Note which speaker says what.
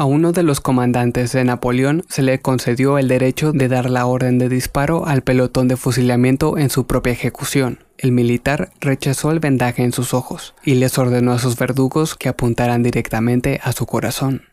Speaker 1: A uno de los comandantes de Napoleón se le concedió el derecho de dar la orden de disparo al pelotón de fusilamiento en su propia ejecución. El militar rechazó el vendaje en sus ojos y les ordenó a sus verdugos que apuntaran directamente a su corazón.